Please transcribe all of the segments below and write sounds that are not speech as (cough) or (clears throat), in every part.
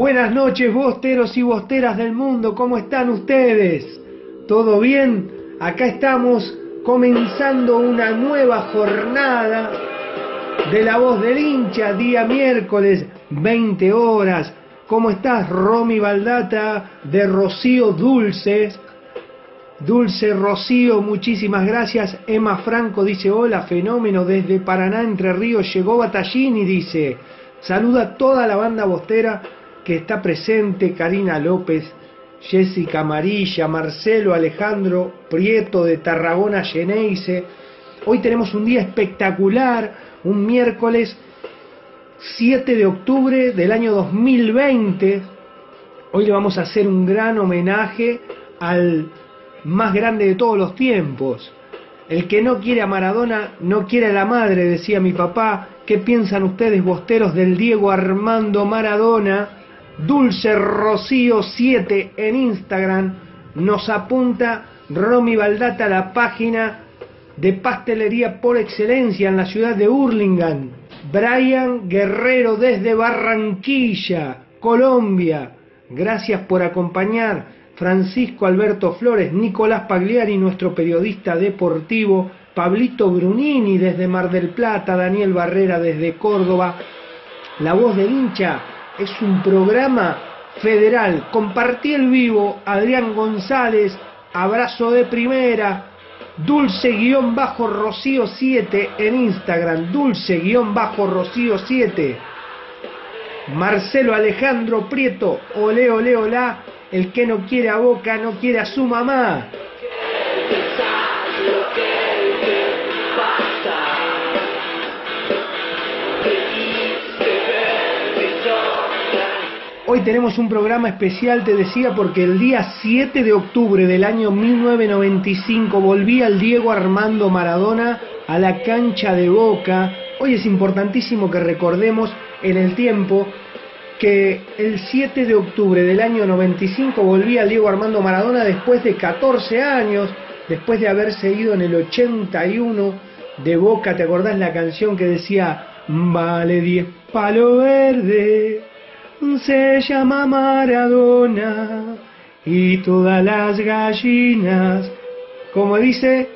Buenas noches, bosteros y bosteras del mundo, ¿cómo están ustedes? ¿Todo bien? Acá estamos comenzando una nueva jornada de la voz del hincha, día miércoles, 20 horas. ¿Cómo estás, Romy Baldata de Rocío Dulces? Dulce Rocío, muchísimas gracias. Emma Franco dice, hola, fenómeno, desde Paraná, Entre Ríos, llegó Batallini, dice. Saluda a toda la banda bostera que está presente, Karina López, Jessica Amarilla, Marcelo Alejandro Prieto de Tarragona Geneise. Hoy tenemos un día espectacular, un miércoles 7 de octubre del año 2020. Hoy le vamos a hacer un gran homenaje al más grande de todos los tiempos. El que no quiere a Maradona no quiere a la madre, decía mi papá. ¿Qué piensan ustedes, bosteros del Diego Armando Maradona? Dulce Rocío 7 en Instagram nos apunta Romy Baldata la página de pastelería por excelencia en la ciudad de Hurlingham. Brian Guerrero desde Barranquilla, Colombia. Gracias por acompañar. Francisco Alberto Flores, Nicolás Pagliari, nuestro periodista deportivo, Pablito Brunini desde Mar del Plata, Daniel Barrera desde Córdoba. La voz del hincha es un programa federal. Compartí el vivo, Adrián González, abrazo de primera, dulce-rocío 7 en Instagram, dulce-rocío 7. Marcelo Alejandro Prieto, ole, ole, olá, el que no quiere a Boca no quiere a su mamá. Hoy tenemos un programa especial, te decía, porque el día 7 de octubre del año 1995 volvía el Diego Armando Maradona a la cancha de Boca. Hoy es importantísimo que recordemos en el tiempo que el 7 de octubre del año 95 volvía el Diego Armando Maradona después de 14 años, después de haberse ido en el 81 de Boca. ¿Te acordás la canción que decía, vale 10 palo verde? Se llama Maradona y todas las gallinas, como dice,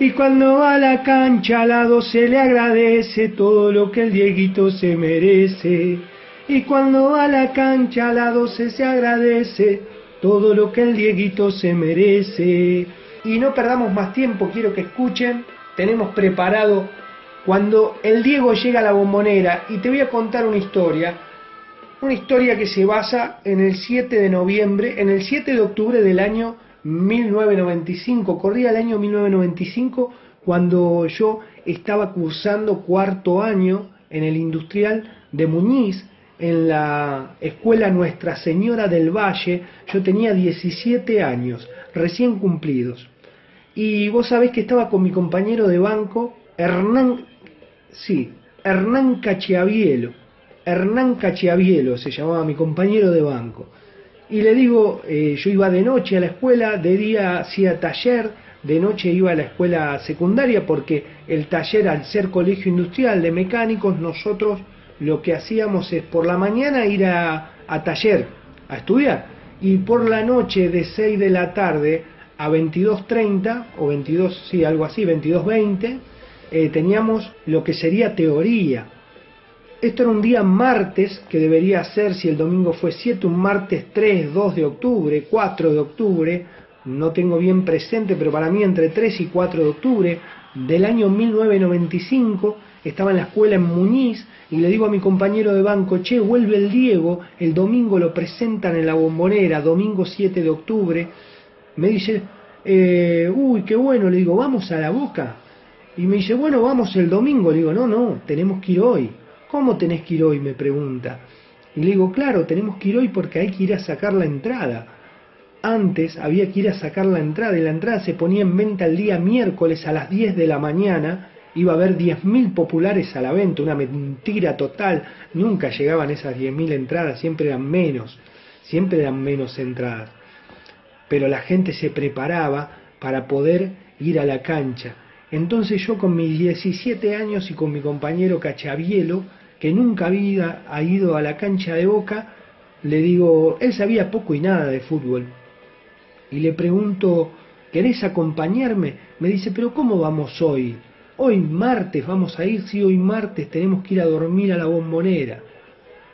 y cuando va a la cancha al lado se le agradece todo lo que el Dieguito se merece. Y cuando va a la cancha al lado se se agradece todo lo que el Dieguito se merece. Y no perdamos más tiempo, quiero que escuchen, tenemos preparado cuando el Diego llega a la bombonera y te voy a contar una historia, una historia que se basa en el 7 de noviembre, en el 7 de octubre del año 1995, corría el año 1995 cuando yo estaba cursando cuarto año en el industrial de Muñiz, en la escuela Nuestra Señora del Valle, yo tenía 17 años, recién cumplidos. Y vos sabés que estaba con mi compañero de banco, Hernán, sí, Hernán Cachiavielo. Hernán Cachiavielo se llamaba mi compañero de banco. Y le digo, eh, yo iba de noche a la escuela, de día hacía taller, de noche iba a la escuela secundaria porque el taller al ser colegio industrial de mecánicos, nosotros lo que hacíamos es por la mañana ir a, taller, a estudiar, y por la noche de 6 de la tarde a 22.30 o 22, sí, algo así, 22.20, eh, teníamos lo que sería teoría. Esto era un día martes, que debería ser, si el domingo fue 7, un martes 3, 2 de octubre, 4 de octubre, no tengo bien presente, pero para mí entre 3 y 4 de octubre del año 1995, estaba en la escuela en Muñiz y le digo a mi compañero de banco, che, vuelve el Diego, el domingo lo presentan en la bombonera, domingo 7 de octubre. Me dice, eh, uy, qué bueno, le digo, vamos a la boca. Y me dice, bueno, vamos el domingo. Le digo, no, no, tenemos que ir hoy. ¿Cómo tenés que ir hoy? me pregunta. Y le digo, claro, tenemos que ir hoy porque hay que ir a sacar la entrada. Antes había que ir a sacar la entrada y la entrada se ponía en venta el día miércoles a las 10 de la mañana iba a haber 10.000 populares a la venta, una mentira total, nunca llegaban esas 10.000 entradas, siempre eran menos, siempre eran menos entradas. Pero la gente se preparaba para poder ir a la cancha. Entonces yo con mis 17 años y con mi compañero Cachavielo, que nunca había ido a la cancha de Boca, le digo, él sabía poco y nada de fútbol. Y le pregunto, ¿querés acompañarme? Me dice, pero ¿cómo vamos hoy? Hoy martes vamos a ir, sí, hoy martes tenemos que ir a dormir a la bombonera.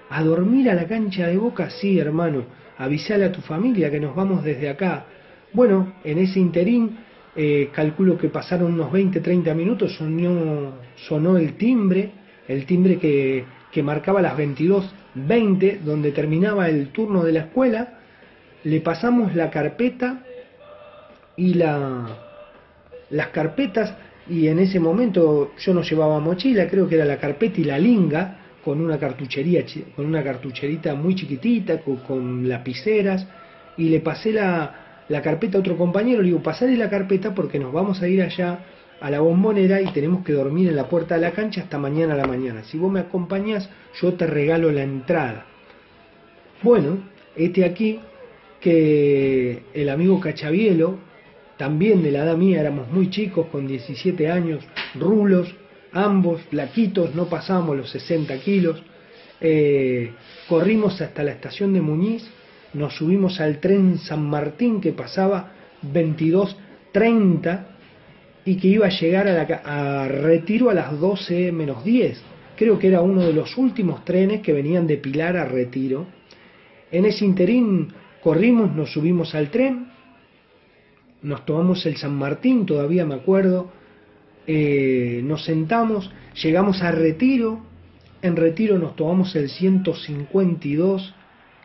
¿A dormir a la cancha de boca? Sí, hermano. Avisale a tu familia que nos vamos desde acá. Bueno, en ese interín, eh, calculo que pasaron unos 20, 30 minutos, sonó, sonó el timbre, el timbre que, que marcaba las 22.20, donde terminaba el turno de la escuela. Le pasamos la carpeta y la, las carpetas y en ese momento yo no llevaba mochila, creo que era la carpeta y la linga, con una cartuchería, con una cartucherita muy chiquitita, con, lapiceras, y le pasé la, la, carpeta a otro compañero, le digo, pasale la carpeta porque nos vamos a ir allá a la bombonera y tenemos que dormir en la puerta de la cancha hasta mañana a la mañana. Si vos me acompañás, yo te regalo la entrada. Bueno, este aquí que el amigo Cachavielo también de la edad mía, éramos muy chicos, con 17 años, rulos, ambos, flaquitos, no pasábamos los 60 kilos. Eh, corrimos hasta la estación de Muñiz, nos subimos al tren San Martín que pasaba 22.30 y que iba a llegar a, la, Retiro a las 12 menos 10. Creo que era uno de los últimos trenes que venían de Pilar a Retiro. En ese interín corrimos, nos subimos al tren, nos tomamos el San Martín, todavía me acuerdo, eh, nos sentamos, llegamos a Retiro, en Retiro nos tomamos el 152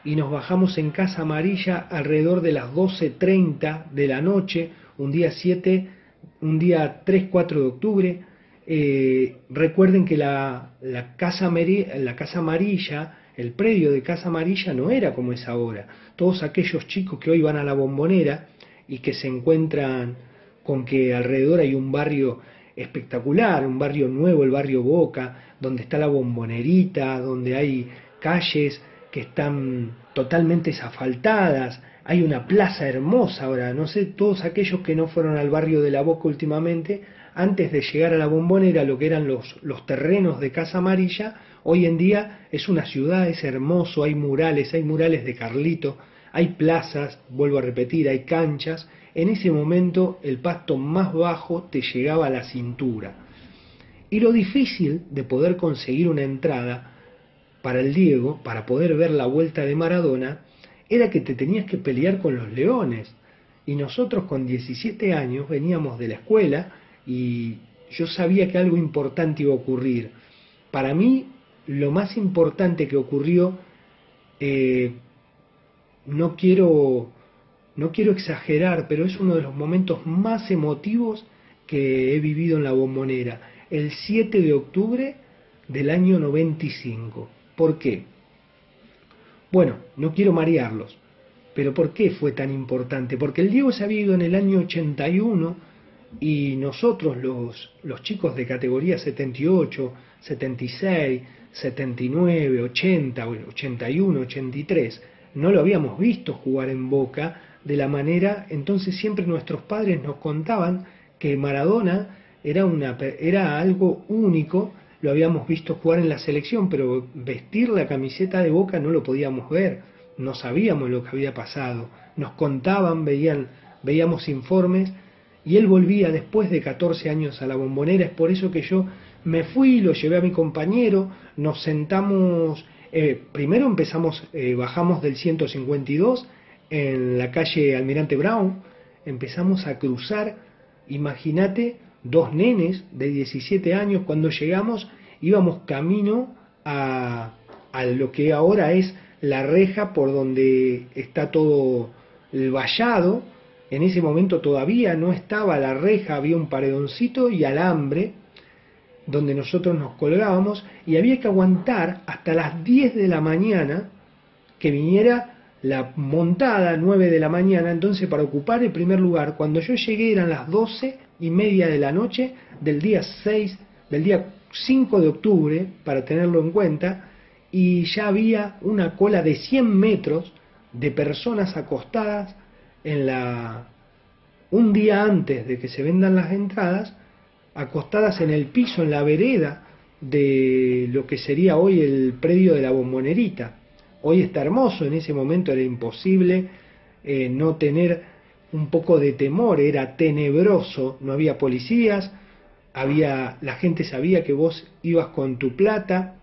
y nos bajamos en Casa Amarilla alrededor de las 12.30 de la noche, un día 7, un día 3-4 de octubre. Eh, recuerden que la, la, casa, la Casa Amarilla, el predio de Casa Amarilla no era como es ahora. Todos aquellos chicos que hoy van a la bombonera, y que se encuentran con que alrededor hay un barrio espectacular, un barrio nuevo, el barrio Boca, donde está la bombonerita, donde hay calles que están totalmente asfaltadas, hay una plaza hermosa ahora, no sé, todos aquellos que no fueron al barrio de la Boca últimamente, antes de llegar a la bombonera, lo que eran los, los terrenos de Casa Amarilla, hoy en día es una ciudad, es hermoso, hay murales, hay murales de Carlito, hay plazas, vuelvo a repetir, hay canchas, en ese momento el pasto más bajo te llegaba a la cintura. Y lo difícil de poder conseguir una entrada para el Diego, para poder ver la vuelta de Maradona, era que te tenías que pelear con los leones. Y nosotros con 17 años veníamos de la escuela y yo sabía que algo importante iba a ocurrir. Para mí, lo más importante que ocurrió, eh, no quiero no quiero exagerar, pero es uno de los momentos más emotivos que he vivido en la bombonera, el 7 de octubre del año 95. ¿Por qué? Bueno, no quiero marearlos, pero ¿por qué fue tan importante? Porque el Diego se había ido en el año 81 y nosotros los, los chicos de categoría 78, 76, 79, 80, 81, 83, no lo habíamos visto jugar en Boca de la manera, entonces siempre nuestros padres nos contaban que Maradona era, una, era algo único, lo habíamos visto jugar en la selección, pero vestir la camiseta de boca no lo podíamos ver, no sabíamos lo que había pasado, nos contaban, veían, veíamos informes, y él volvía después de 14 años a la bombonera, es por eso que yo me fui, lo llevé a mi compañero, nos sentamos, eh, primero empezamos, eh, bajamos del 152, en la calle Almirante Brown, empezamos a cruzar, imagínate, dos nenes de 17 años, cuando llegamos íbamos camino a, a lo que ahora es la reja por donde está todo el vallado, en ese momento todavía no estaba la reja, había un paredoncito y alambre donde nosotros nos colgábamos y había que aguantar hasta las 10 de la mañana que viniera la montada 9 de la mañana, entonces para ocupar el primer lugar, cuando yo llegué eran las 12 y media de la noche del día 6, del día 5 de octubre, para tenerlo en cuenta, y ya había una cola de 100 metros de personas acostadas en la un día antes de que se vendan las entradas, acostadas en el piso, en la vereda de lo que sería hoy el predio de la bombonerita. Hoy está hermoso, en ese momento era imposible eh, no tener un poco de temor, era tenebroso, no había policías, había, la gente sabía que vos ibas con tu plata,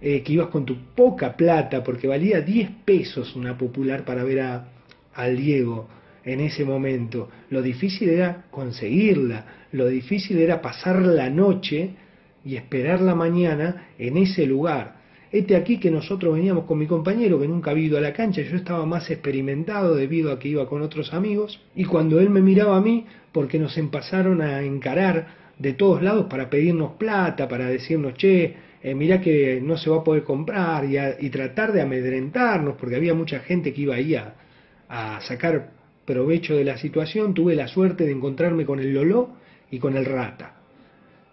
eh, que ibas con tu poca plata, porque valía 10 pesos una popular para ver a, al Diego en ese momento. Lo difícil era conseguirla, lo difícil era pasar la noche y esperar la mañana en ese lugar. Este aquí que nosotros veníamos con mi compañero, que nunca había ido a la cancha, yo estaba más experimentado debido a que iba con otros amigos, y cuando él me miraba a mí, porque nos empezaron a encarar de todos lados para pedirnos plata, para decirnos, che, eh, mirá que no se va a poder comprar, y, tratar de amedrentarnos, porque había mucha gente que iba ahí a, a sacar provecho de la situación, tuve la suerte de encontrarme con el Loló y con el Rata.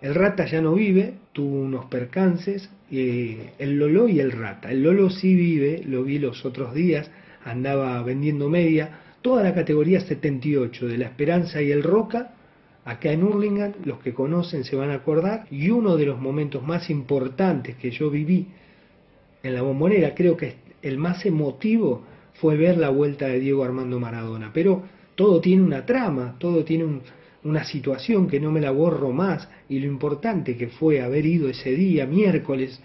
El Rata ya no vive, tuvo unos percances, eh, el Lolo y el Rata. El Lolo sí vive, lo vi los otros días, andaba vendiendo media, toda la categoría 78 de la Esperanza y el Roca, acá en Hurlingham, los que conocen se van a acordar, y uno de los momentos más importantes que yo viví en la bombonera, creo que el más emotivo, fue ver la vuelta de Diego Armando Maradona. Pero todo tiene una trama, todo tiene un, una situación que no me la borro más y lo importante que fue haber ido ese día, miércoles,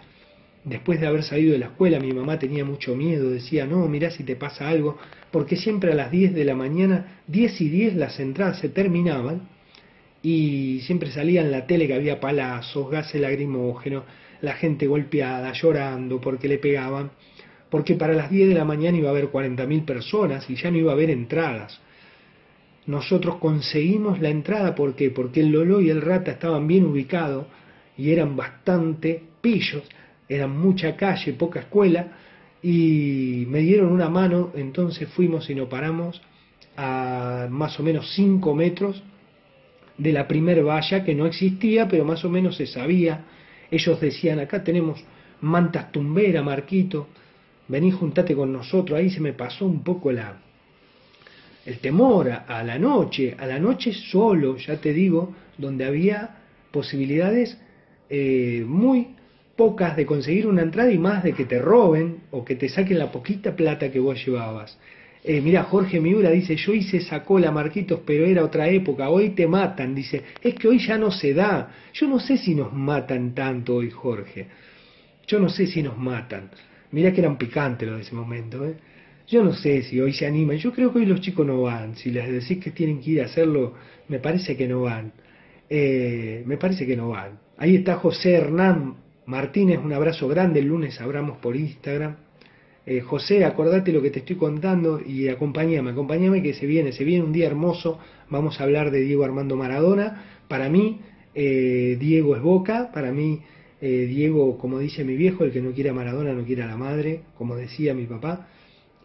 después de haber salido de la escuela, mi mamá tenía mucho miedo, decía, no, mirá si te pasa algo, porque siempre a las 10 de la mañana, 10 y 10 las entradas se terminaban y siempre salía en la tele que había palazos, gases lacrimógenos, la gente golpeada, llorando porque le pegaban, porque para las 10 de la mañana iba a haber 40.000 personas y ya no iba a haber entradas nosotros conseguimos la entrada, ¿por qué? Porque el Lolo y el Rata estaban bien ubicados y eran bastante pillos, eran mucha calle, poca escuela, y me dieron una mano, entonces fuimos y nos paramos a más o menos 5 metros de la primer valla que no existía, pero más o menos se sabía. Ellos decían, acá tenemos mantas tumbera, Marquito, vení juntate con nosotros, ahí se me pasó un poco la, el temor a, la noche, a la noche solo, ya te digo, donde había posibilidades eh, muy pocas de conseguir una entrada y más de que te roben o que te saquen la poquita plata que vos llevabas. Eh, mira, Jorge Miura dice, yo hice sacó la Marquitos, pero era otra época, hoy te matan, dice, es que hoy ya no se da. Yo no sé si nos matan tanto hoy, Jorge. Yo no sé si nos matan. Mira que eran picantes los de ese momento, ¿eh? Yo no sé si hoy se animan, yo creo que hoy los chicos no van, si les decís que tienen que ir a hacerlo, me parece que no van. eh, me parece que no van. Ahí está José Hernán Martínez, un abrazo grande, el lunes hablamos por Instagram. Eh, José, acordate lo que te estoy contando y acompáñame, acompáñame que se viene, se viene un día hermoso, vamos a hablar de Diego Armando Maradona. Para mí, eh, Diego es Boca, para mí, Diego, como dice mi viejo, el que no quiere a Maradona no quiere a la madre, como decía mi papá.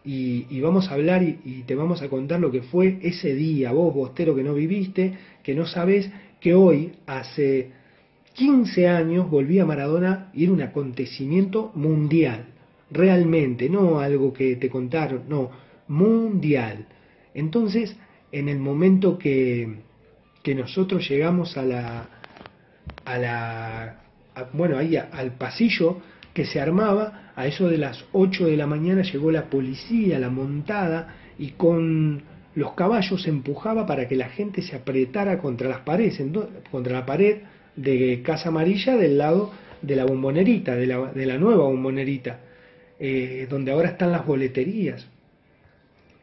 Y, vamos a hablar y, y, te vamos a contar lo que fue ese día, vos, bostero que no viviste, que no sabes, que hoy, hace 15 años, volvía Maradona y era un acontecimiento mundial, realmente, no algo que te contaron, no, mundial. Entonces, en el momento que, que nosotros llegamos a la, a la, bueno, ahí al pasillo que se armaba, a eso de las 8 de la mañana llegó la policía, la montada, y con los caballos empujaba para que la gente se apretara contra las paredes, contra la pared de Casa Amarilla del lado de la bombonerita, de la, de la nueva bombonerita, eh, donde ahora están las boleterías.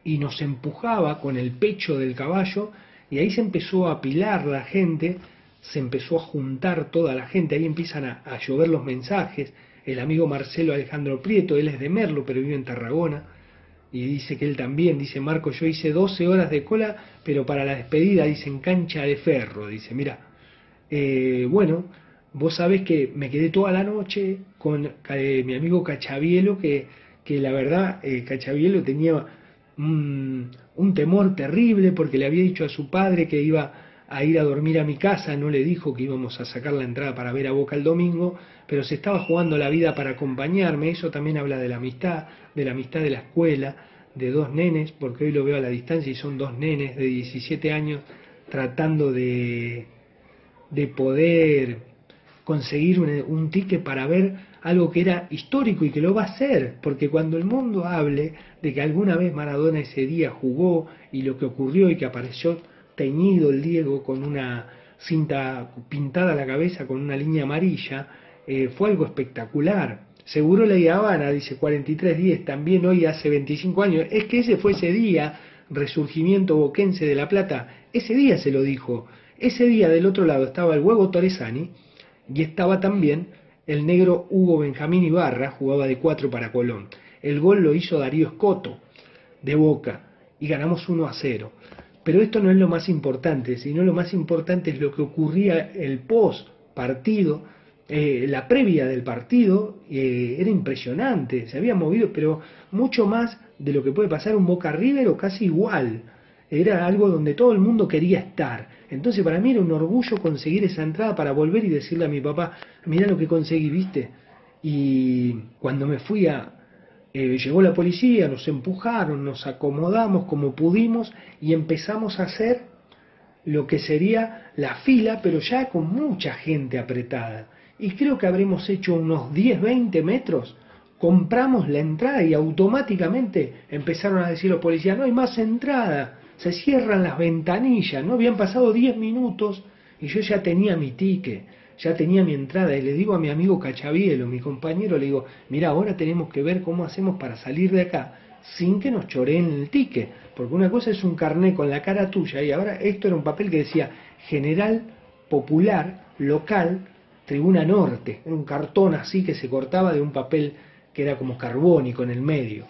Y nos empujaba con el pecho del caballo y ahí se empezó a apilar la gente, se empezó a juntar toda la gente, ahí empiezan a, a llover los mensajes. El amigo Marcelo Alejandro Prieto, él es de Merlo, pero vive en Tarragona, y dice que él también, dice Marco, yo hice 12 horas de cola, pero para la despedida dicen cancha de ferro, dice, mira, eh, bueno, vos sabés que me quedé toda la noche con eh, mi amigo Cachabielo, que, que la verdad eh, Cachabielo tenía un temor terrible porque le había dicho a su padre que iba a ir a dormir a mi casa, no le dijo que íbamos a sacar la entrada para ver a Boca el domingo, pero se estaba jugando la vida para acompañarme, eso también habla de la amistad, de la amistad de la escuela, de dos nenes, porque hoy lo veo a la distancia y son dos nenes de 17 años tratando de, de poder conseguir un, un ticket para ver algo que era histórico y que lo va a ser, porque cuando el mundo hable de que alguna vez Maradona ese día jugó y lo que ocurrió y que apareció teñido el Diego con una cinta pintada a la cabeza con una línea amarilla, eh, fue algo espectacular. Seguro la Habana, dice 4310, también hoy hace 25 años. Es que ese fue ese día, resurgimiento boquense de La Plata, ese día se lo dijo. Ese día del otro lado estaba el huevo Torresani y estaba también el negro Hugo Benjamín Ibarra, jugaba de 4 para Colón. El gol lo hizo Darío Escoto, de Boca, y ganamos 1 a 0. Pero esto no es lo más importante, sino lo más importante es lo que ocurría el post partido, eh, la previa del partido eh, era impresionante, se había movido, pero mucho más de lo que puede pasar un Boca River o casi igual. Era algo donde todo el mundo quería estar. Entonces para mí era un orgullo conseguir esa entrada para volver y decirle a mi papá, mira lo que conseguí, viste. Y cuando me fui a, eh, llegó la policía, nos empujaron, nos acomodamos como pudimos y empezamos a hacer lo que sería la fila, pero ya con mucha gente apretada. Y creo que habremos hecho unos 10, 20 metros, compramos la entrada y automáticamente empezaron a decir los policías, no hay más entrada, se cierran las ventanillas, no habían pasado 10 minutos y yo ya tenía mi ticket ya tenía mi entrada y le digo a mi amigo Cachavielo, mi compañero, le digo, mira, ahora tenemos que ver cómo hacemos para salir de acá sin que nos choreen el ticket, porque una cosa es un carné con la cara tuya y ahora esto era un papel que decía General Popular Local Tribuna Norte, era un cartón así que se cortaba de un papel que era como carbónico en el medio.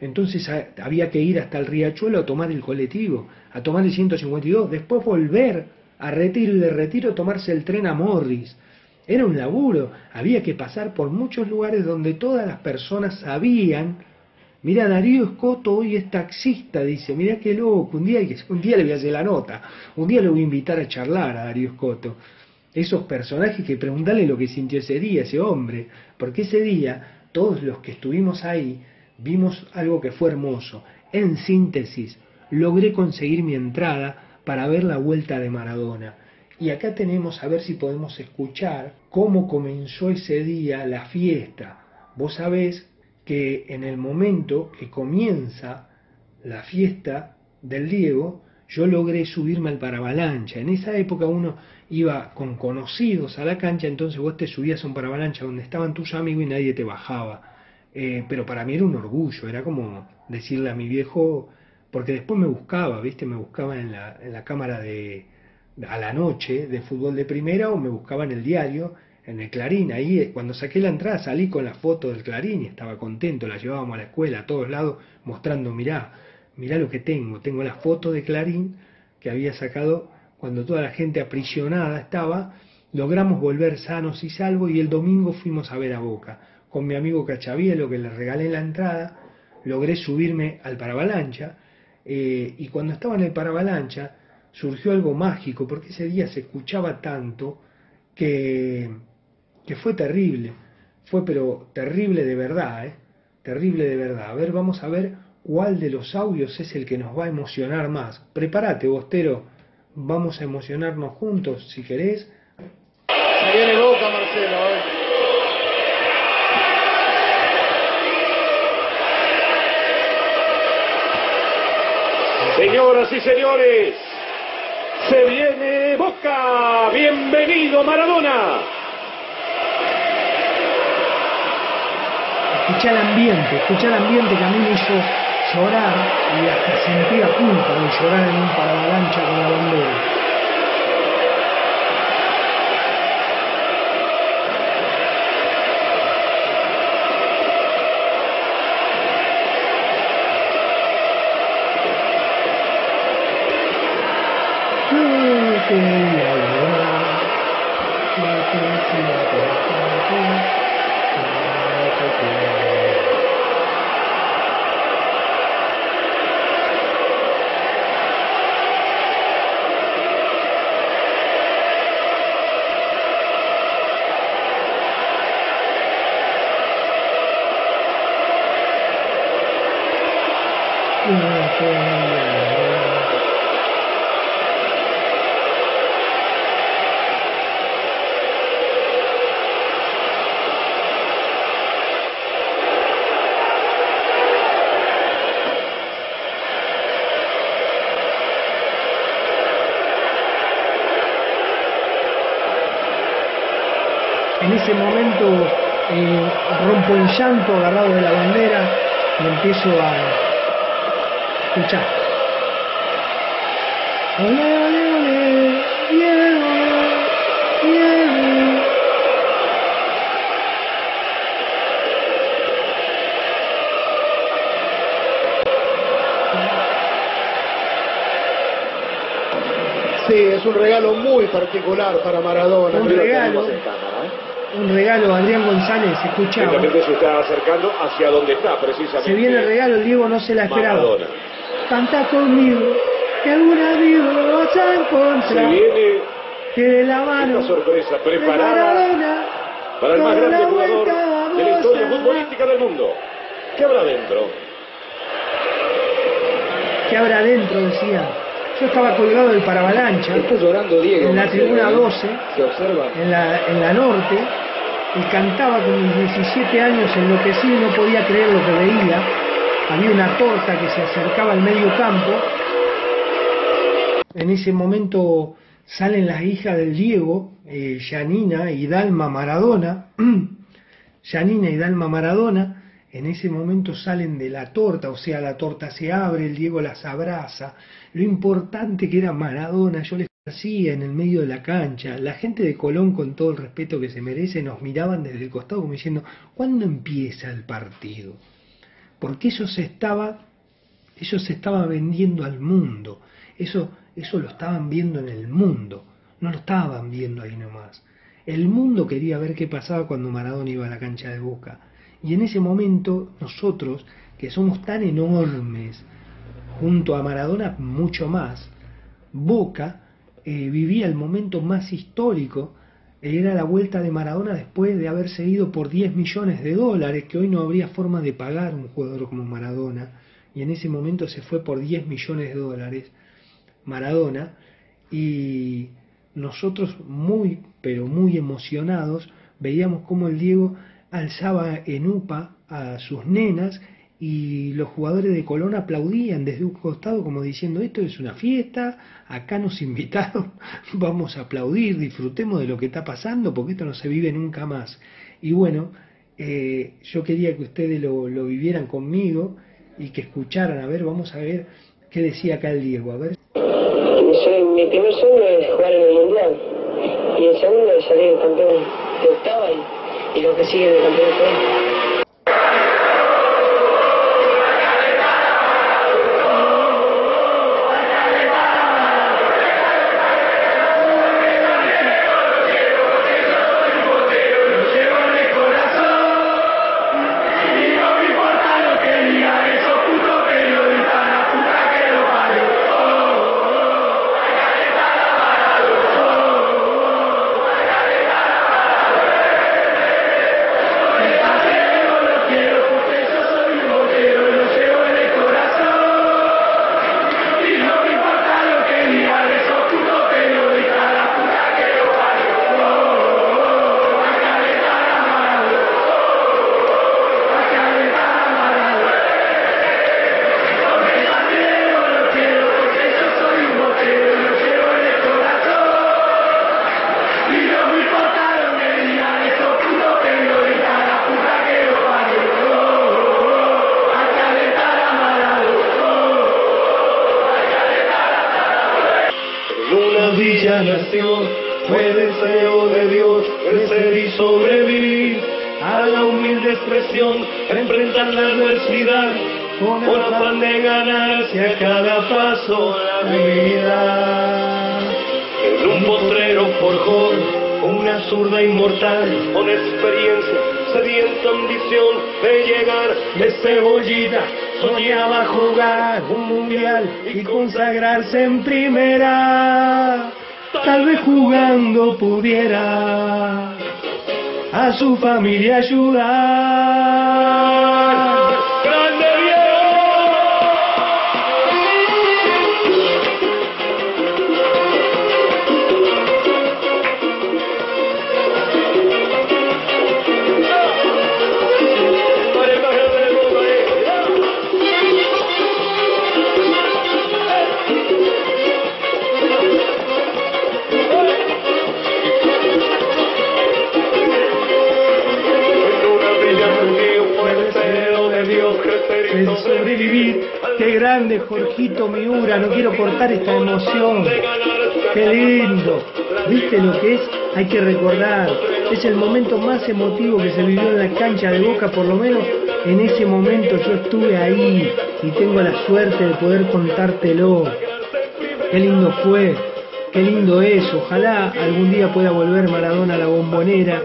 Entonces había que ir hasta el riachuelo a tomar el colectivo, a tomar el 152, después volver a retiro y de retiro tomarse el tren a Morris. Era un laburo, había que pasar por muchos lugares donde todas las personas sabían. Mira, Darío Escoto hoy es taxista, dice, mira qué loco, un día, (laughs) un día le voy a hacer la nota, un día le voy a invitar a charlar a Darío Escoto. Esos personajes que preguntarle lo que sintió ese día, ese hombre, porque ese día todos los que estuvimos ahí vimos algo que fue hermoso. En síntesis, logré conseguir mi entrada para ver la vuelta de Maradona. Y acá tenemos a ver si podemos escuchar cómo comenzó ese día la fiesta. Vos sabés que en el momento que comienza la fiesta del Diego, yo logré subirme al paravalancha. En esa época uno iba con conocidos a la cancha, entonces vos te subías a un paravalancha donde estaban tus amigos y nadie te bajaba. Eh, pero para mí era un orgullo, era como decirle a mi viejo, porque después me buscaba, ¿viste? Me buscaba en la, en la cámara de, a la noche de fútbol de primera o me buscaba en el diario, en el Clarín. Ahí eh, cuando saqué la entrada salí con la foto del Clarín y estaba contento, la llevábamos a la escuela a todos lados mostrando, mirá, mirá lo que tengo, tengo la foto de Clarín que había sacado cuando toda la gente aprisionada estaba, logramos volver sanos y salvos y el domingo fuimos a ver a Boca. Con mi amigo Cachavielo, que le regalé la entrada, logré subirme al paravalancha eh, y cuando estaba en el paravalancha surgió algo mágico, porque ese día se escuchaba tanto que, que fue terrible, fue pero terrible de verdad, ¿eh? terrible de verdad. A ver, vamos a ver cuál de los audios es el que nos va a emocionar más. Prepárate, Bostero, vamos a emocionarnos juntos, si querés. Se viene Boca, Marcelo. Señoras y señores, se viene Boca. Bienvenido Maradona. Escuchá el ambiente, escuchá el ambiente que a mí me hizo llorar y hasta sentía culpa de llorar en un paravalancha con la bandera. 天又遠啦，咩天知我哋心中，那個叫。Ese momento eh, rompo en llanto agarrado de la bandera y empiezo a escuchar. Ole, ole, ole, Diego, Diego. Sí, es un regalo muy particular para Maradona. Un regalo. tenemos en cámara, ¿eh? Un regalo, Adrián González. Lentamente se está acercando hacia donde está precisamente. Se viene el regalo, el Diego no se la esperaba. Maradona. Canta conmigo, que algún amigo lo vas a Se encontrar. viene Que de la mano esta sorpresa preparada Maradona, para el más grande la jugador de la historia a futbolística del mundo. ¿Qué habrá dentro? que habrá adentro, decía. Yo estaba colgado del paravalancha Está llorando Diego. en la tribuna ¿eh? 12, Se observa. en la, en la norte, y cantaba con mis 17 años enloquecido y no podía creer lo que veía. Había una torta que se acercaba al medio campo. En ese momento salen las hijas del Diego, eh, Yanina y Dalma Maradona. (clears throat) Yanina y Dalma Maradona. En ese momento salen de la torta, o sea, la torta se abre, el Diego las abraza. Lo importante que era Maradona, yo les en el medio de la cancha. La gente de Colón, con todo el respeto que se merece, nos miraban desde el costado como diciendo, ¿cuándo empieza el partido? Porque eso se estaba, eso se estaba vendiendo al mundo. Eso, eso lo estaban viendo en el mundo, no lo estaban viendo ahí nomás. El mundo quería ver qué pasaba cuando Maradona iba a la cancha de Boca. Y en ese momento nosotros, que somos tan enormes, junto a Maradona mucho más, Boca eh, vivía el momento más histórico, era la vuelta de Maradona después de haber seguido por 10 millones de dólares, que hoy no habría forma de pagar un jugador como Maradona, y en ese momento se fue por 10 millones de dólares Maradona, y nosotros muy, pero muy emocionados, veíamos cómo el Diego alzaba en UPA a sus nenas y los jugadores de Colón aplaudían desde un costado como diciendo esto es una fiesta, acá nos (laughs) invitaron, vamos a aplaudir, disfrutemos de lo que está pasando porque esto no se vive nunca más. Y bueno, eh, yo quería que ustedes lo, lo vivieran conmigo y que escucharan, a ver, vamos a ver qué decía acá el Diego, a ver. mi, primer sueño es jugar en el Mundial. Y el segundo es salir campeón de octava y, y lo que sigue de campeón de Miura. No quiero cortar esta emoción. Qué lindo. ¿Viste lo que es? Hay que recordar. Es el momento más emotivo que se vivió en la cancha de Boca, por lo menos en ese momento yo estuve ahí y tengo la suerte de poder contártelo. Qué lindo fue, qué lindo es. Ojalá algún día pueda volver Maradona a la bombonera,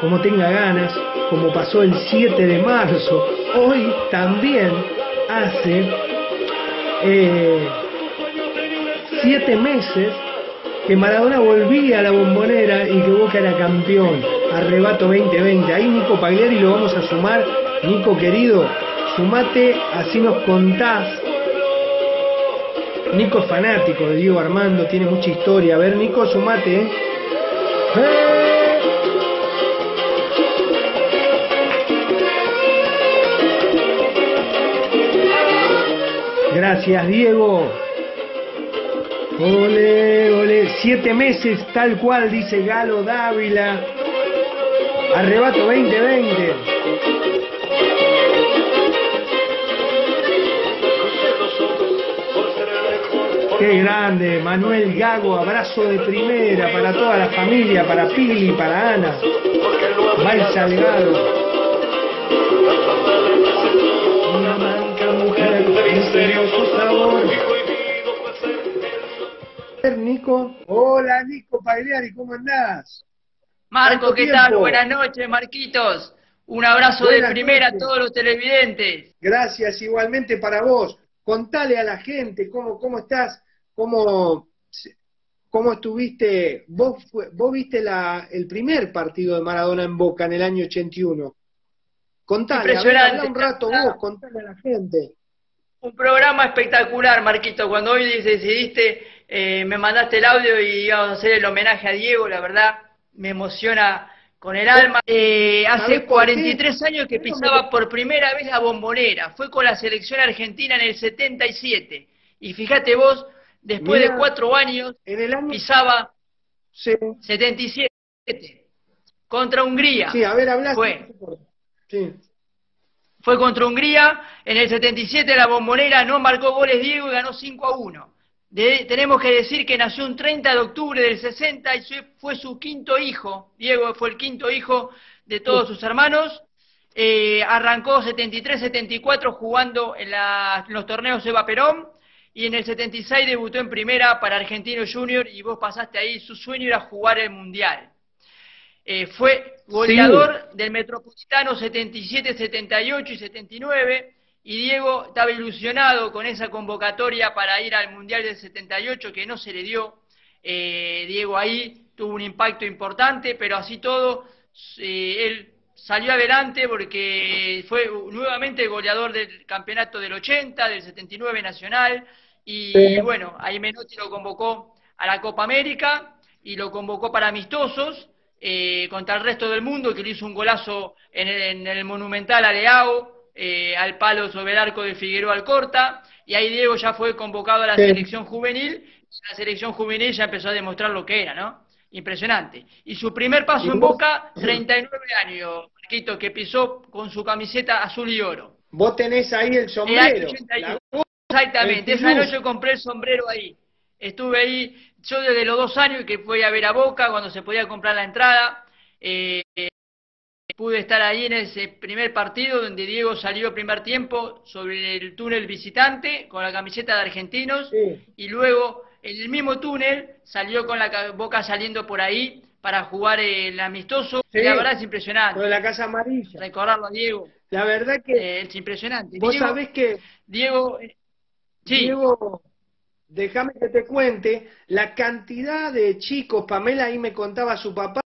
como tenga ganas, como pasó el 7 de marzo. Hoy también hace eh, siete meses que Maradona volvía a la bombonera y que Boca era campeón. Arrebato 2020. Ahí Nico Pagliari lo vamos a sumar. Nico querido, sumate, así nos contás. Nico es fanático de Diego Armando, tiene mucha historia. A ver, Nico, sumate. ¿eh? Gracias, Diego. Ole, ole. Siete meses, tal cual, dice Galo Dávila. Arrebato 2020. Qué grande, Manuel Gago, abrazo de primera para toda la familia, para Pili, para Ana, Val Salgado. Misterioso sabor. Nico, hola Nico Pagliari, ¿cómo andás? Marco, ¿Cuánto ¿qué tal? tiempo? Buenas noches, Marquitos. Un abrazo Buenas de primera noches. a todos los televidentes. Gracias igualmente para vos. Contale a la gente cómo, cómo estás, cómo, cómo estuviste. Vos, fue- vos viste la, el primer partido de Maradona en Boca en el año 81. Contale, a ver, Impresionante. habla un rato vos, contale a la gente. Un programa espectacular, Marquito. Cuando hoy decidiste, eh, me mandaste el audio y íbamos a hacer el homenaje a Diego, la verdad, me emociona con el alma. Eh, ¿Sabés hace por qué? 43 años que pisaba por primera vez la bombonera. Fue con la selección argentina en el 77. Y fíjate vos, después Mirá. de cuatro años, En el año pisaba sí, 77 contra Hungría. sí, a ver, habla. Fue. Sí. Fue contra Hungría, en el 77 la bombonera no marcó goles Diego y ganó 5 a 1. de- tenemos que decir que nació un 30 de octubre del 60 y fue su quinto hijo. Diego fue el quinto hijo de todos sus hermanos. Eh, arrancó 73-74 jugando en, la- en los torneos Eva Perón y en el 76 debutó en primera para Argentino Junior y vos pasaste ahí. Su sueño era jugar el Mundial. Eh, fue goleador del Metropolitano 77, 78 y 79 y Diego estaba ilusionado con esa convocatoria para ir al Mundial del 78 que no se le dio. Eh, Diego ahí tuvo un impacto importante, pero así todo eh, él salió adelante porque fue nuevamente goleador del campeonato del 80, del 79 nacional y Sí. bueno, ahí Menotti lo convocó a la Copa América y lo convocó para amistosos eh, contra el resto del mundo, que le hizo un golazo en el, en el Monumental a Leao, eh, al palo sobre el arco de Figueroa Alcorta, y ahí Diego ya fue convocado a la Sí. selección juvenil, y la selección juvenil ya empezó a demostrar lo que era, ¿no? Impresionante. Y su primer paso ¿Y en? Boca, 39 años, Marquito, que pisó con su camiseta azul y oro. Vos tenés ahí el sombrero. 81. la- Exactamente, esa 22. noche compré el sombrero ahí. Estuve ahí, yo desde los dos años que fui a ver a Boca, cuando se podía comprar la entrada, eh, pude estar ahí en ese primer partido donde Diego salió primer tiempo sobre el túnel visitante con la camiseta de argentinos Sí. y luego en el mismo túnel salió con la ca- Boca saliendo por ahí para jugar el amistoso. Sí. Y la verdad es impresionante. la Casa Amarilla. Recordarlo a Diego, La verdad que eh, es impresionante. vos Diego, sabés que Diego, eh, sí. Diego, déjame que te cuente la cantidad de chicos, Pamela ahí me contaba su papá,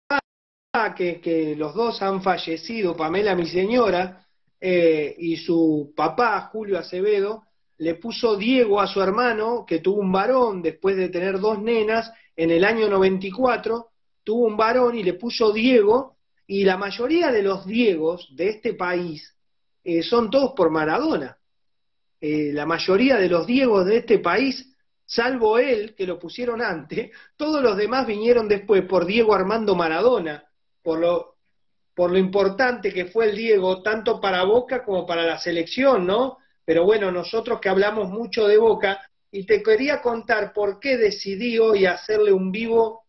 que, los dos han fallecido, Pamela mi señora, eh, y su papá, Julio Acevedo, le puso Diego a su hermano, que tuvo un varón después de tener dos nenas, en el año 94, tuvo un varón y le puso Diego, y la mayoría de los Diegos de este país eh, son todos por Maradona. Eh, la mayoría de los Diegos de este país, salvo él, que lo pusieron antes, todos los demás vinieron después por Diego Armando Maradona, por lo, por lo importante que fue el Diego, tanto para Boca como para la selección, ¿no? Pero bueno, nosotros que hablamos mucho de Boca, y te quería contar por qué decidí hoy hacerle un vivo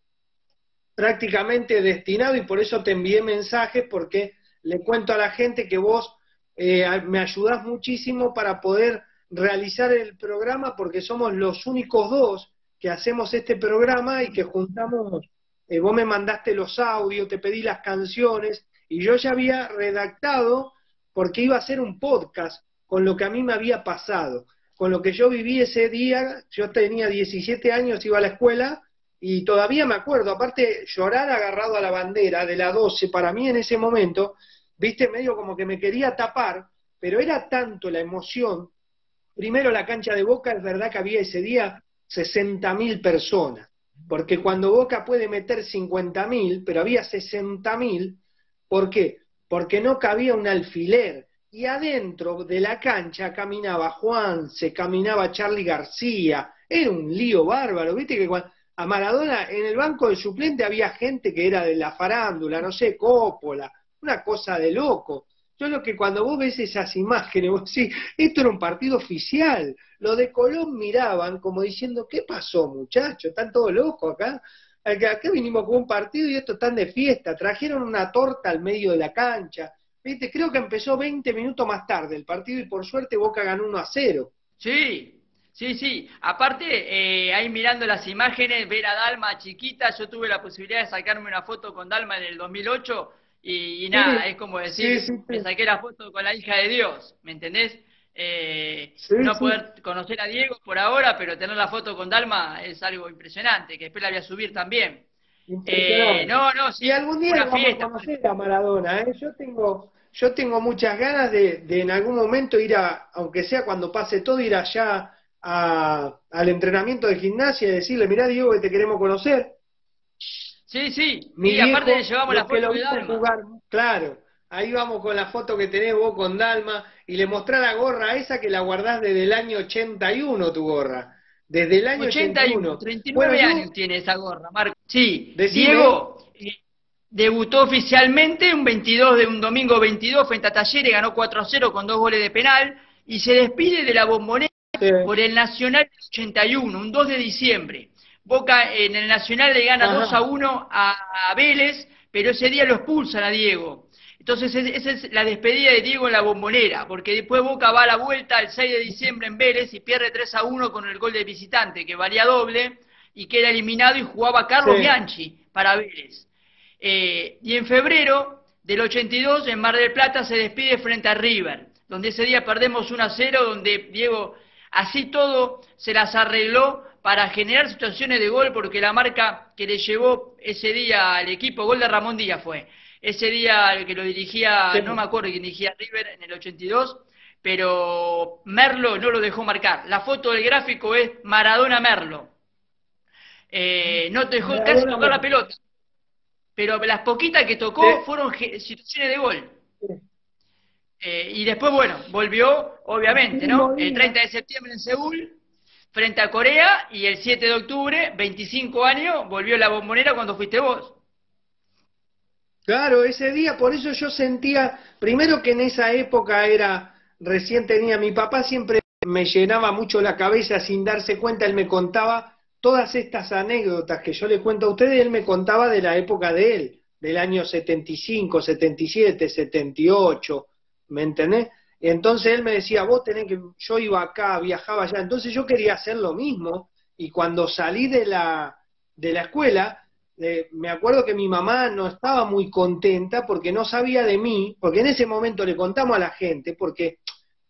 prácticamente destinado, y por eso te envié mensajes, porque le cuento a la gente que vos eh, me ayudás muchísimo para poder realizar el programa porque somos los únicos dos que hacemos este programa y que juntamos, eh, vos me mandaste los audios, te pedí las canciones y yo ya había redactado porque iba a ser un podcast con lo que a mí me había pasado, con lo que yo viví ese día, yo tenía 17 años, iba a la escuela y todavía me acuerdo, aparte llorar agarrado a la bandera de la 12, para mí en ese momento, viste, medio como que me quería tapar, pero era tanto la emoción. Primero la cancha de Boca, es verdad que había ese día 60.000 personas, porque cuando Boca puede meter 50.000, pero había 60.000, ¿por qué? Porque no cabía un alfiler. Y adentro de la cancha caminaba Juan, se caminaba Charlie García, era un lío bárbaro, viste que a Maradona en el banco de suplente había gente que era de la farándula, no sé, Coppola, una cosa de loco. Yo lo que cuando vos ves esas imágenes, vos decís, esto era un partido oficial. Lo de Colón miraban como diciendo, ¿qué pasó, muchachos? ¿Están todos locos acá? Acá, vinimos con un partido y estos están de fiesta. Trajeron una torta al medio de la cancha. ¿Viste? Creo que empezó 20 minutos más tarde el partido y por suerte Boca ganó 1 a 0. Sí, sí, sí. Aparte, eh, ahí mirando las imágenes, ver a Dalma chiquita, yo tuve la posibilidad de sacarme una foto con Dalma en el 2008 y, y nada, es como decir, sí, me saqué la foto con la hija de Dios, ¿me entendés? Eh, no poder conocer a Diego por ahora, pero tener la foto con Dalma es algo impresionante, que después la voy a subir también. Eh, no, no, sí, y algún día vamos fiesta. a conocer a Maradona, ¿eh? Yo tengo, yo tengo muchas ganas de, de en algún momento ir a, aunque sea cuando pase todo, ir allá a- al entrenamiento de gimnasia y decirle, mirá Diego que te queremos conocer. Sí, sí, Mi y aparte viejo, le llevamos la foto de Dalma. jugar, claro, ahí vamos con la foto que tenés vos con Dalma y le mostrá la gorra esa que la guardás desde el año 81, tu gorra. Desde el año 81, 81. 39 Bueno, yo- años tiene esa gorra, Marco. Sí, Decime. Diego eh, debutó oficialmente un 22 de un domingo 22 frente a Talleres, ganó 4 a 0 con dos goles de penal y se despide de la bombonera Sí. por el Nacional del 81, un 2 de diciembre. Boca en el Nacional le gana Ajá. 2 a 1 a, a Vélez, pero ese día lo expulsan a Diego. Entonces es- esa es la despedida de Diego en la bombonera, porque después Boca va a la vuelta el 6 de diciembre en Vélez y pierde 3 a 1 con el gol de visitante, que valía doble, y queda eliminado y jugaba Carlos Sí. Bianchi para Vélez. Eh, y en febrero del 82, en Mar del Plata, se despide frente a River, donde ese día perdemos 1 a 0, donde Diego así todo se las arregló para generar situaciones de gol, porque la marca que le llevó ese día al equipo, gol de Ramón Díaz fue, ese día el que lo dirigía, Sí. no me acuerdo quién dirigía River en el 82, pero Merlo no lo dejó marcar. La foto del gráfico es Maradona-Merlo. Eh, no te dejó casi Maradona tocar la Merlo. pelota. Pero las poquitas que tocó Sí. fueron situaciones de gol. Sí. Eh, y después, bueno, volvió, obviamente, ¿no? El 30 de septiembre en Seúl, frente a Corea, y el 7 de octubre, 25 años, volvió la bombonera cuando fuiste vos. Claro, ese día, por eso yo sentía, primero que en esa época era, recién tenía, mi papá siempre me llenaba mucho la cabeza sin darse cuenta, él me contaba todas estas anécdotas que yo le cuento a ustedes, él me contaba de la época de él, del año 75, 77, 78, ¿me entendés? Y entonces él me decía, vos tenés que, yo iba acá, viajaba allá, entonces yo quería hacer lo mismo, y cuando salí de la, de la escuela, eh, me acuerdo que mi mamá no estaba muy contenta porque no sabía de mí, porque en ese momento le contamos a la gente, porque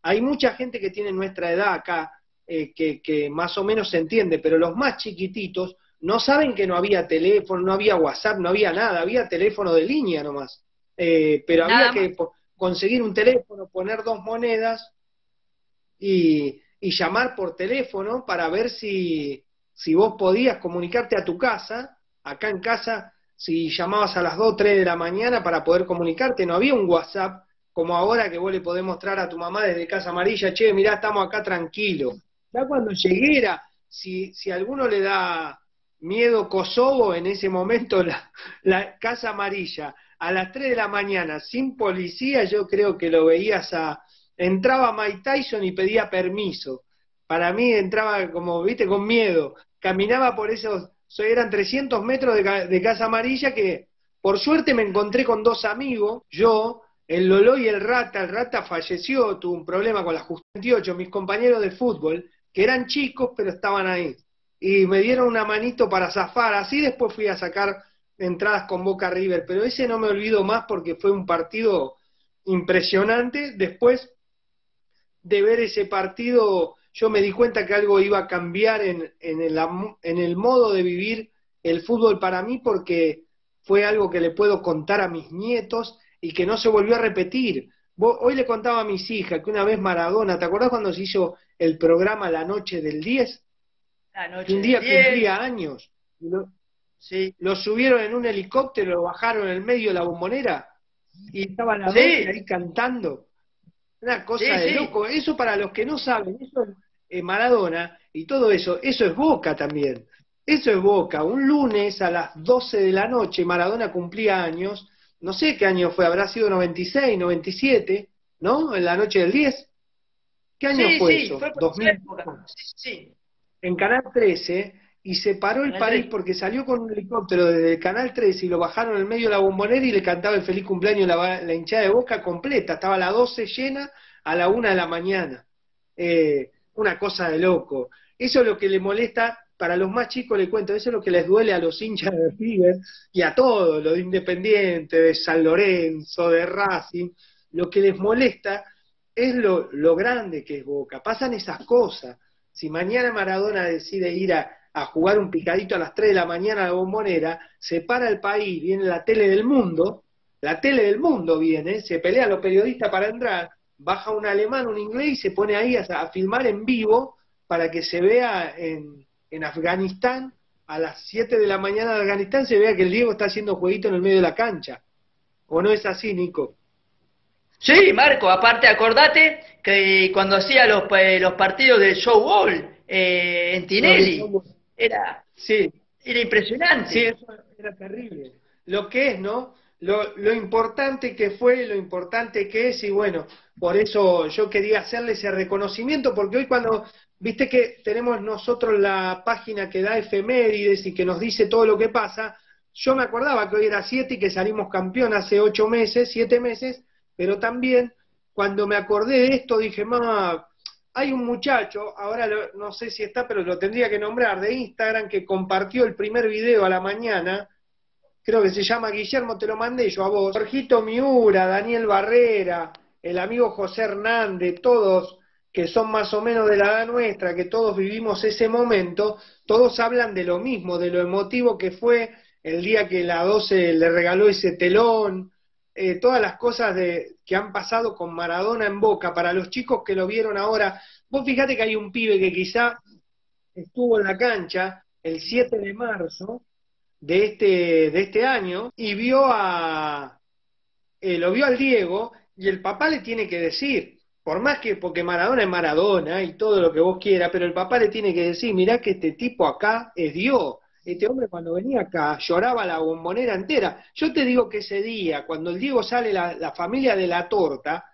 hay mucha gente que tiene nuestra edad acá, eh, que, que más o menos se entiende, pero los más chiquititos no saben que no había teléfono, no había WhatsApp, no había nada, había teléfono de línea nomás. Eh, pero Nada había que po- conseguir un teléfono, poner dos monedas y, y llamar por teléfono para ver si, si vos podías comunicarte a tu casa, acá en casa, si llamabas a las 2, 3 de la mañana para poder comunicarte, no había un WhatsApp como ahora que vos le podés mostrar a tu mamá desde Casa Amarilla, che, mirá, estamos acá tranquilos. Ya cuando llegué era, si, si alguno le da miedo Kosovo, en ese momento la Casa Amarilla, a las 3 de la mañana, sin policía, yo creo que lo veías a... Entraba Mike Tyson y pedía permiso. Para mí entraba como, viste, con miedo. Caminaba por esos, so- eran 300 metros de Casa Amarilla que por suerte me encontré con dos amigos, yo, el Lolo y el Rata. El Rata falleció, tuvo un problema con la Justicia, mis compañeros de fútbol, que eran chicos pero estaban ahí. Y me dieron una manito para zafar. Así después fui a sacar entradas con Boca River, pero ese no me olvido más porque fue un partido impresionante. Después de ver ese partido, yo me di cuenta que algo iba a cambiar en, en, el, en el modo de vivir el fútbol para mí porque fue algo que le puedo contar a mis nietos y que no se volvió a repetir. Hoy le contaba a mis hijas que una vez Maradona, ¿te acordás cuando se hizo el programa La Noche del 10? La noche Que un día del 10, cumplía años. Y lo, Sí. lo subieron en un helicóptero, lo bajaron en el medio de la bombonera y estaba la Sí. ahí cantando. Una cosa Sí, de loco. Eso para los que no saben, eso es eh, Maradona y todo eso, eso es Boca también. Eso es Boca. Un lunes a las 12 de la noche, Maradona cumplía años. No sé qué año fue, habrá sido 96, 97, ¿no? En la noche del 10. ¿Qué año fue sí, eso? fue por 2000. esa época. Sí, sí. En Canal 13 y se paró el 13. porque salió con un helicóptero desde el Canal 13 y lo bajaron en el medio de la bombonera y le cantaba el feliz cumpleaños la, la hinchada de boca completa. Estaba a las 12 llena a la 1 de la mañana. Eh, una cosa de loco. Eso es lo que le molesta, para los más chicos le cuento, eso es lo que les duele a los hinchas de River y a todos, los de Independiente, de San Lorenzo, de Racing. Lo que les molesta es lo, lo grande que es Boca. Pasan esas cosas. Si mañana Maradona decide ir a, a jugar un picadito a las 3 de la mañana a la bombonera, se para el país, viene la tele del mundo, la tele del mundo viene, se pelean los periodistas para entrar, baja un alemán, un inglés y se pone ahí a, a filmar en vivo para que se vea en, en Afganistán, a las 7 de la mañana de Afganistán, se vea que el Diego está haciendo jueguito en el medio de la cancha. ¿O no es así, Nico? Sí, Marco, aparte acordate que cuando hacía los, eh, los partidos del Show Ball eh, en Tinelli, era, Sí, era impresionante. Sí, eso era terrible. Lo que es, ¿no? Lo, lo importante que fue, lo importante que es, y bueno, por eso yo quería hacerle ese reconocimiento, porque hoy cuando viste que tenemos nosotros la página que da efemérides y que nos dice todo lo que pasa. Yo me acordaba que hoy era 7 y que salimos campeón hace 8 meses, 7 meses, pero también cuando me acordé de esto dije, mamá, hay un muchacho, ahora lo- no sé si está, pero lo tendría que nombrar, de Instagram, que compartió el primer video a la mañana, creo que se llama Guillermo, te lo mandé yo a vos, Jorgito Miura, Daniel Barrera, el amigo José Hernández, todos que son más o menos de la edad nuestra, que todos vivimos ese momento, todos hablan de lo mismo, de lo emotivo que fue el día que la 12 le regaló ese telón, eh, todas las cosas de, que han pasado con Maradona en Boca, para los chicos que lo vieron ahora, vos fíjate que hay un pibe que quizá estuvo en la cancha el 7 de marzo de este, de este año y vio a, eh, lo vio al Diego y el papá le tiene que decir, por más que, porque Maradona es Maradona y todo lo que vos quieras, pero el papá le tiene que decir, mirá que este tipo acá es Dios. Este hombre cuando venía acá lloraba la bombonera entera. Yo te digo que ese día, cuando el Diego sale la, familia de la torta,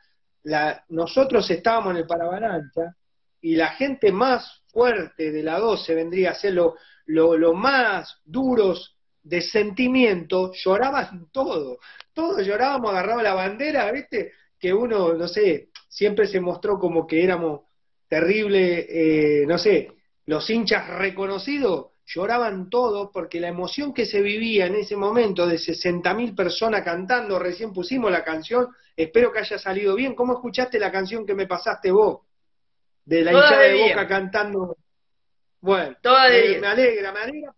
nosotros estábamos en el Parabalancha y la gente más fuerte de la 12 vendría a ser lo más duros de sentimiento, lloraban todo, todos llorábamos, agarraba la bandera, ¿viste? Que uno, no sé, siempre se mostró como que éramos terrible, eh, no sé, los hinchas reconocidos lloraban todos porque la emoción que se vivía en ese momento de 60.000 personas cantando, recién pusimos la canción, espero que haya salido bien. ¿Cómo escuchaste la canción que me pasaste vos? De la hinchada de bien. Boca cantando. Bueno, Toda de me, alegra, me alegra,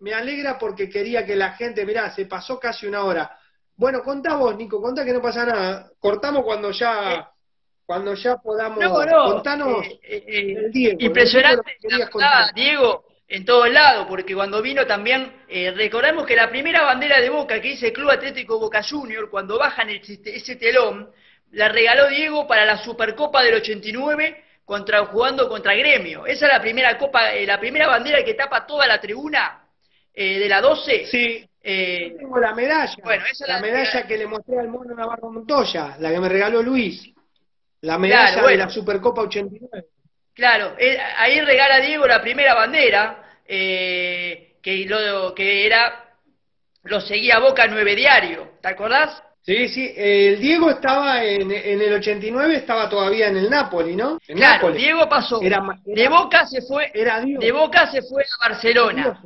me alegra porque quería que la gente, mirá, se pasó casi una hora. Bueno, contá vos, Nico, contá que no pasa nada. Cortamos cuando ya, cuando ya podamos. No, no. Contanos eh, eh, eh, el Diego. impresionante, la verdad. Diego, en todos lados, porque cuando vino también, eh, recordamos que la primera bandera de Boca que dice Club Atlético Boca Junior, cuando bajan el- ese telón, la regaló Diego para la Supercopa del 89 contra, jugando contra Gremio. Esa es la primera copa, eh, la primera bandera que tapa toda la tribuna eh, de la 12. Sí, Eh, yo tengo la medalla. Bueno, esa es la la- medalla que le mostré al mono Navarro Montoya, la que me regaló Luis. La medalla Claro, bueno. de la Supercopa 89. Claro, eh, ahí regala Diego la primera bandera, eh, que, lo, que era, lo seguía Boca 9 Diario, ¿te acordás? Sí, sí, el Diego estaba en, en el 89, estaba todavía en el Napoli, ¿no? En Claro, Nápoles. Diego pasó, Era ma- era- de Boca se fue, Era Dios. de Boca se fue a Barcelona,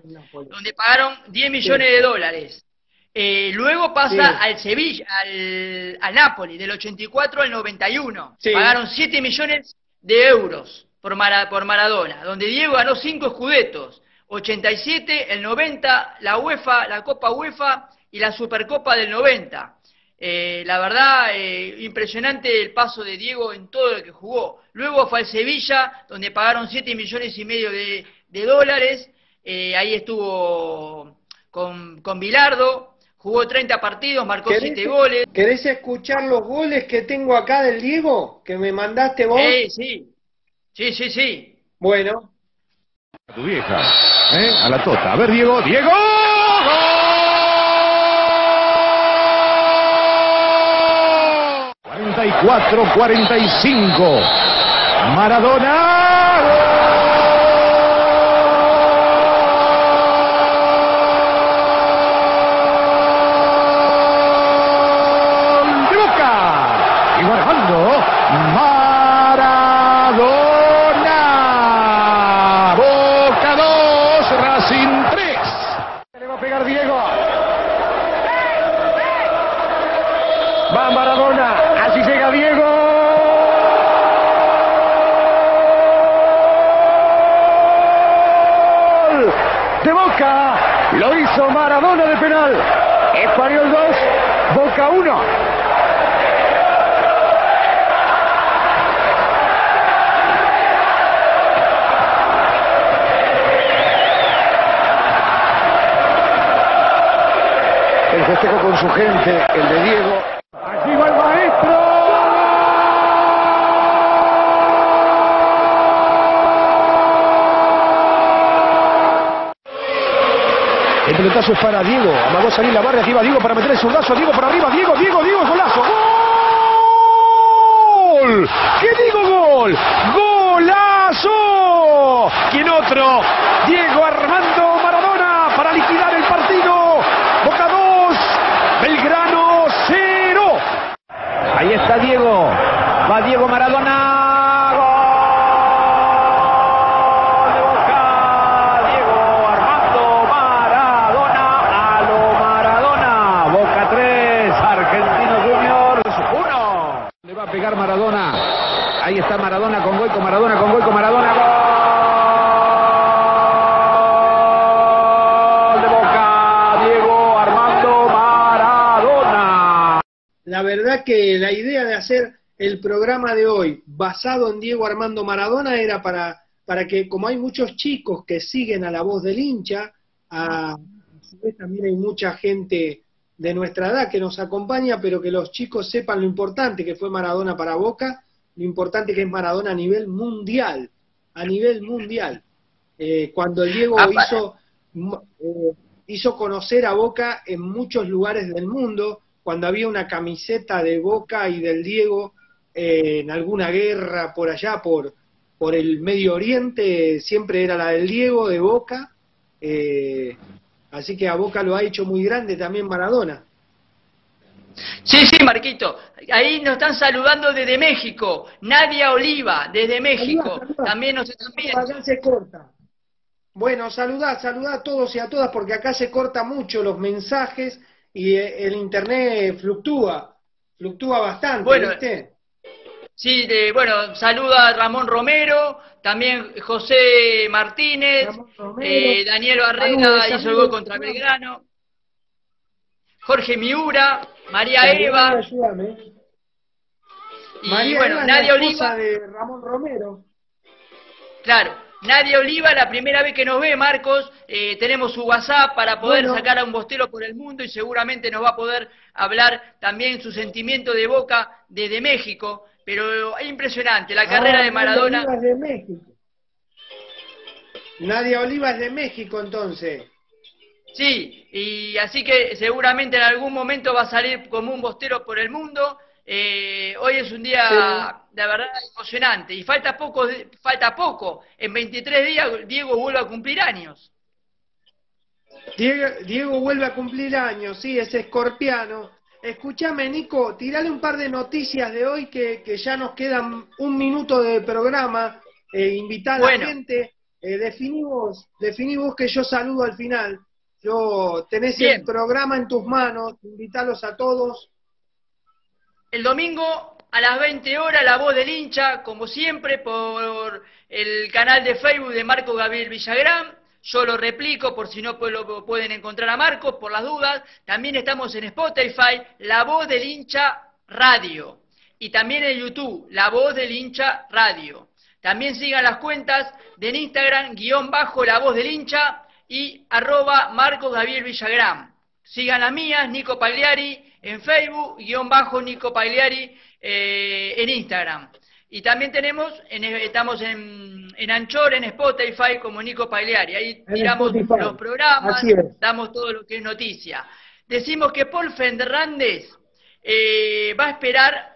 donde pagaron 10 millones de dólares. Eh, luego pasa Sí. al Sevilla, al, al Napoli, del 84 al 91. Sí. Pagaron 7 millones de euros por, Mara- por Maradona, donde Diego ganó 5 escudetos. 87, el 90, la UEFA, la Copa UEFA y la Supercopa del 90. Eh, la verdad, eh, impresionante el paso de Diego en todo lo que jugó. Luego fue al Sevilla, donde pagaron 7 millones y medio de, de dólares. Eh, ahí estuvo con, con Bilardo, jugó 30 partidos, marcó ¿Querés- 7 goles. ¿Querés escuchar los goles que tengo acá del Diego? Que me mandaste vos. Sí, sí, sí, sí, sí. Bueno, A tu vieja, ¿eh? A la tota. A ver, Diego. ¡Diego! ¡Gol! 44-45. Maradona. ¡Gol de Boca! Y marcando Maradona. Boca 2, Racing 3. Le va a pegar Diego. Va Maradona. Así llega Diego. ¡Gol! De Boca. Lo hizo Maradona de penal. Español 2, Boca 1. El festejo con su gente, el de Diego. Allí va el maestro. El pelotazo es para Diego. Amagó salir la barra. Aquí va Diego para meter el zurdazo. Diego para arriba. Diego, Diego, Diego. Golazo. ¡Gol! ¿Qué digo gol? está Diego. Va Diego Maradona. Gol de Boca. Diego Armando Maradona. A lo Maradona. Boca 3. Argentino Juniors 1. Le va a pegar Maradona. Ahí está Maradona con Goico. Maradona con Goico. Maradona. Gol de Boca. Diego Armando Maradona. La verdad que la idea de hacer el programa de hoy basado en Diego Armando Maradona era para, para que, como hay muchos chicos que siguen a la voz del hincha, a, también hay mucha gente de nuestra edad que nos acompaña, pero que los chicos sepan lo importante que fue Maradona para Boca, lo importante que es Maradona a nivel mundial, a nivel mundial. Eh, cuando Diego Ah, hizo, eh, hizo conocer a Boca en muchos lugares del mundo, cuando había una camiseta de Boca y del Diego eh, en alguna guerra por allá, por, por el Medio Oriente, siempre era la del Diego de Boca. eh, así que a Boca lo ha hecho muy grande también Maradona. Sí, sí, Marquito. Ahí nos están saludando desde México. Nadia Oliva, desde México. También nos están viendo. Se corta. Bueno, saludad, saludad a todos y a todas porque acá se corta mucho los mensajes y eh, el internet fluctúa, fluctúa bastante, Bueno, ¿viste? Sí, de, bueno, saluda a Ramón Romero, también José Martínez, eh, Daniel Barrera hizo el gol contra Belgrano, Jorge Miura, María Eva, ayúdame. y María bueno, Eva es la Nadia Oliva, de Ramón Romero. claro, Nadia Oliva, la primera vez que nos ve, Marcos, eh, tenemos su WhatsApp para poder Bueno. sacar a un bostero por el mundo y seguramente nos va a poder hablar también su sentimiento de Boca desde México, pero es impresionante, la carrera Ah, de Maradona. Nadia Oliva es de México. Nadia Oliva es de México entonces. Sí, y así que seguramente en algún momento va a salir como un bostero por el mundo. Eh, hoy es un día, de verdad, emocionante. Y falta poco, falta poco. En 23 días Diego vuelve a cumplir años. Diego, Diego vuelve a cumplir años, sí, es escorpiano. Escúchame, Nico, tirale un par de noticias de hoy que, que ya nos quedan un minuto de programa. Eh, invitar a la gente. Eh, definí vos, definí vos que yo saludo al final. Yo tenés Bien. el programa en tus manos, invitarlos a todos. El domingo a las 20 horas, la voz del hincha, como siempre, por el canal de Facebook de Marco Gabriel Villagrán. Yo lo replico por si no lo pueden encontrar a Marcos, por las dudas. También estamos en Spotify, La Voz del Hincha Radio. Y también en YouTube, La Voz del Hincha Radio. También sigan las cuentas de Instagram, guion bajo La Voz del Hincha y arroba Marcos Gabriel Villagrán. Sigan las mías, Nico Pagliari, en Facebook, guion bajo Nico Pagliari eh, en Instagram. Y también tenemos, en- estamos en, en Anchor, en Spotify, como Nico Pagliari. Ahí tiramos los programas, damos todo lo que es noticia. Decimos que Paul Fernández eh, va a esperar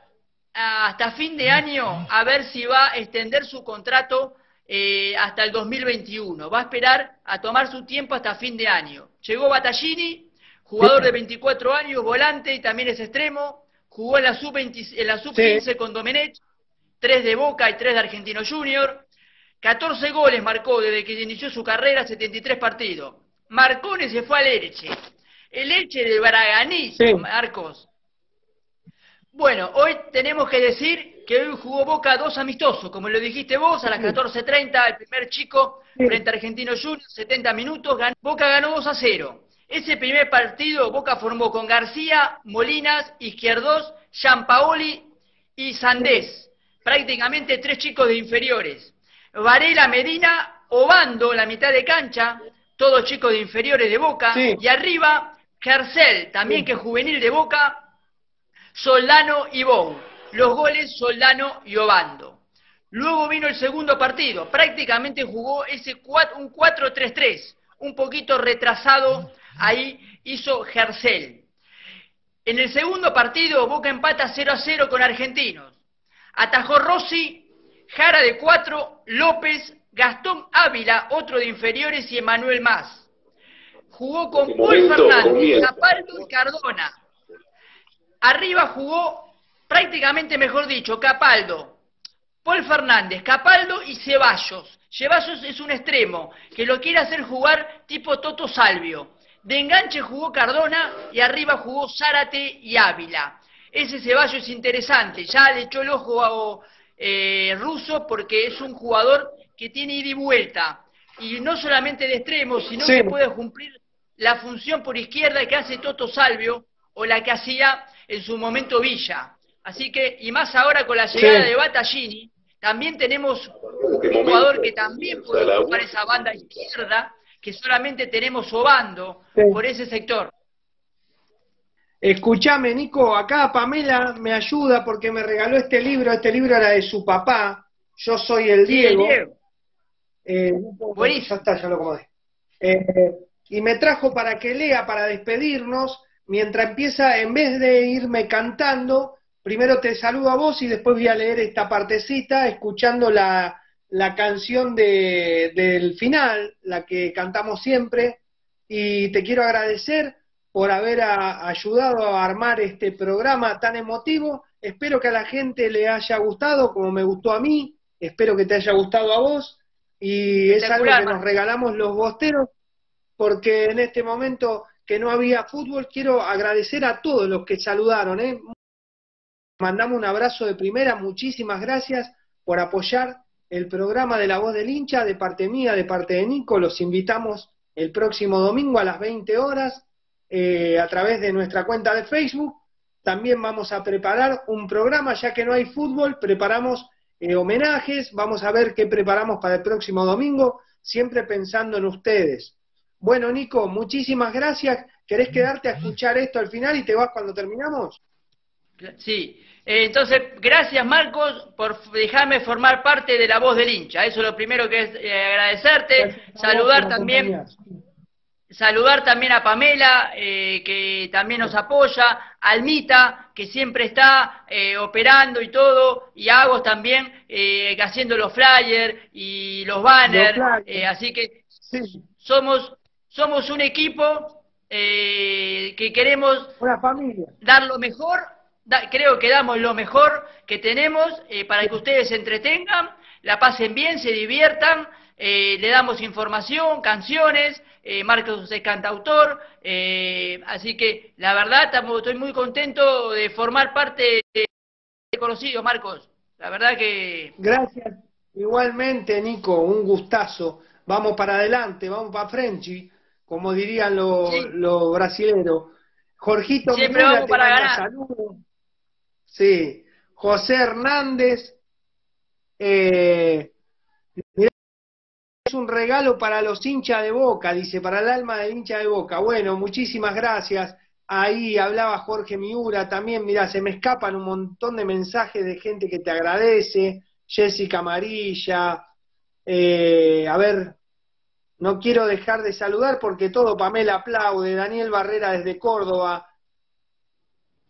hasta fin de año a ver si va a extender su contrato eh, hasta el 2021. Va a esperar a tomar su tiempo hasta fin de año. Llegó Battaglini, jugador de 24 años, volante y también es extremo. Jugó en la sub-20 en la sub-15 con Domenech, 3 de Boca y 3 de Argentino Junior. 14 goles marcó desde que inició su carrera, 73 partidos. Marcone se fue al Elche. El Elche de Braganiz, Sí. Marcos. Bueno, hoy tenemos que decir que hoy jugó Boca dos amistosos, como lo dijiste vos, a las 14.30, el primer chico Sí. frente a Argentino Junior, 70 minutos, gan- Boca ganó 2 a 0. Ese primer partido Boca formó con García, Molinas, Izquierdos, Gianpaoli y Sandés, prácticamente tres chicos de inferiores. Varela, Medina, Obando, la mitad de cancha, todos chicos de inferiores de Boca, Sí. y arriba Gercel, también que es juvenil de Boca, Soldano y Bou. Los goles Soldano y Obando. Luego vino el segundo partido. Prácticamente jugó ese 4 un 4-3-3. Un poquito retrasado. Ahí hizo Gercel. En el segundo partido, Boca empata 0 a 0 con Argentinos. Atajó Rossi, Jara de 4, López, Gastón Ávila, otro de inferiores, y Emanuel Más. Jugó con Este Paul Fernández. Zapaldo y Cardona. Arriba jugó prácticamente mejor dicho, Capaldo, Paul Fernández, Capaldo y Ceballos. Ceballos es un extremo que lo quiere hacer jugar tipo Toto Salvio. De enganche jugó Cardona y arriba jugó Zárate y Ávila. Ese Ceballos es interesante, ya le echó el ojo a eh, Russo porque es un jugador que tiene ida y vuelta. Y no solamente de extremo, sino Sí. que puede cumplir la función por izquierda que hace Toto Salvio o la que hacía en su momento Villa. Así que, y más ahora con la llegada Sí. de Battaglini, también tenemos un jugador que también puede ocupar esa banda izquierda que solamente tenemos Obando Sí. por ese sector. Escuchame, Nico, acá Pamela me ayuda porque me regaló este libro. Este libro era de su papá. Yo soy el Sí, Diego. Diego. Eh, Buenísimo. ya está, ya lo acomodé. Eh, y me trajo para que lea, para despedirnos, mientras empieza, en vez de irme cantando, primero te saludo a vos y después voy a leer esta partecita, escuchando la, la canción de, del final, la que cantamos siempre, y te quiero agradecer por haber a- ayudado a armar este programa tan emotivo. Espero que a la gente le haya gustado, como me gustó a mí, espero que te haya gustado a vos, y es algo que nos regalamos los bosteros, porque en este momento que no había fútbol, quiero agradecer a todos los que saludaron, ¿eh? Mandamos un abrazo de primera, muchísimas gracias por apoyar el programa de La Voz del Hincha, de parte mía, de parte de Nico, los invitamos el próximo domingo a las 20 horas eh, a través de nuestra cuenta de Facebook. También vamos a preparar un programa, ya que no hay fútbol, preparamos eh, homenajes, vamos a ver qué preparamos para el próximo domingo, siempre pensando en ustedes. Bueno, Nico, muchísimas gracias. ¿Querés quedarte a escuchar esto al final y te vas cuando terminamos? Sí. Eh, entonces, gracias Marcos por dejarme formar parte de la voz del hincha. Eso es lo primero que es eh, agradecerte. Gracias Saludar también. Saludar también a Pamela, eh, que también nos apoya, Almita, que siempre está eh, operando y todo, y a Agos también, eh, haciendo los flyers y los banners, Los flyers. así que Sí, somos, somos un equipo eh, que queremos una familia. dar lo mejor, da- creo que damos lo mejor que tenemos eh, para que ustedes se entretengan, la pasen bien, se diviertan, eh, le damos información, canciones, eh, Marcos es cantautor, eh, así que la verdad estamos, estoy muy contento de formar parte de, de Conocido, Marcos, la verdad que Gracias. Igualmente, Nico, un gustazo. Vamos para adelante, vamos para Frenchy, como dirían los, Sí. los brasileros. Jorgito Siempre vamos para ganar. saludos. Sí. José Hernández. Eh, es un regalo para los hinchas de Boca, dice, para el alma del hincha de Boca. Bueno, muchísimas gracias. Ahí hablaba Jorge Miura también, mira, se me escapan un montón de mensajes de gente que te agradece. Jessica Amarilla, eh, a ver, no quiero dejar de saludar porque todo Pamela aplaude, Daniel Barrera desde Córdoba,